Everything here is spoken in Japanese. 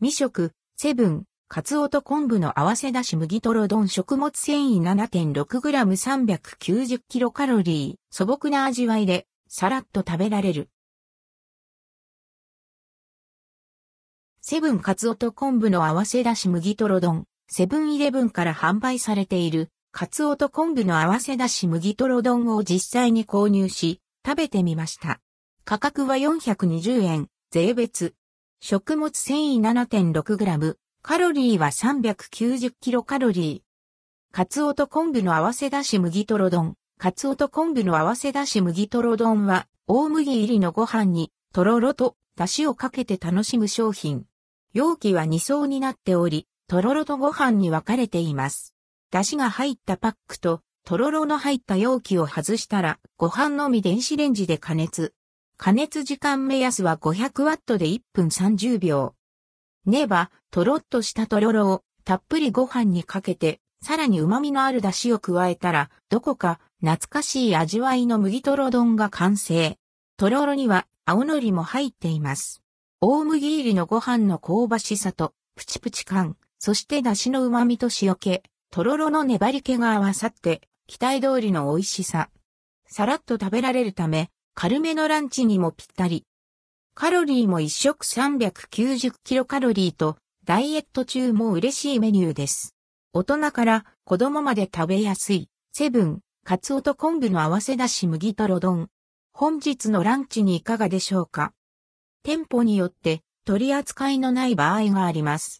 未食、セブン、カツオと昆布の合わせだし麦とろ丼食物繊維 7.6g390 キロカロリー、素朴な味わいで、さらっと食べられる。セブンカツオと昆布の合わせだし麦とろ丼、セブンイレブンから販売されている、カツオと昆布の合わせだし麦とろ丼を実際に購入し、食べてみました。価格は420円、税別。食物繊維 7.6g、カロリーは390キロカロリー。カツオと昆布の合わせだし麦とろ丼。カツオと昆布の合わせだし麦とろ丼は、大麦入りのご飯に、とろろと、だしをかけて楽しむ商品。容器は2層になっており、とろろとご飯に分かれています。だしが入ったパックと、とろろの入った容器を外したら、ご飯のみ電子レンジで加熱。加熱時間目安は500ワットで1分30秒。ねば、とろっとしたとろろをたっぷりご飯にかけて、さらに旨味のある出汁を加えたら、どこか懐かしい味わいの麦とろ丼が完成。とろろには青のりも入っています。大麦入りのご飯の香ばしさとプチプチ感、そして出汁の旨味と塩気、とろろの粘り気が合わさって、期待通りの美味しさ。さらっと食べられるため、軽めのランチにもぴったり。カロリーも1食390キロカロリーと、ダイエット中も嬉しいメニューです。大人から子供まで食べやすい、セブン、カツオと昆布の合わせだし麦とろ丼。本日のランチにいかがでしょうか？店舗によって取り扱いのない場合があります。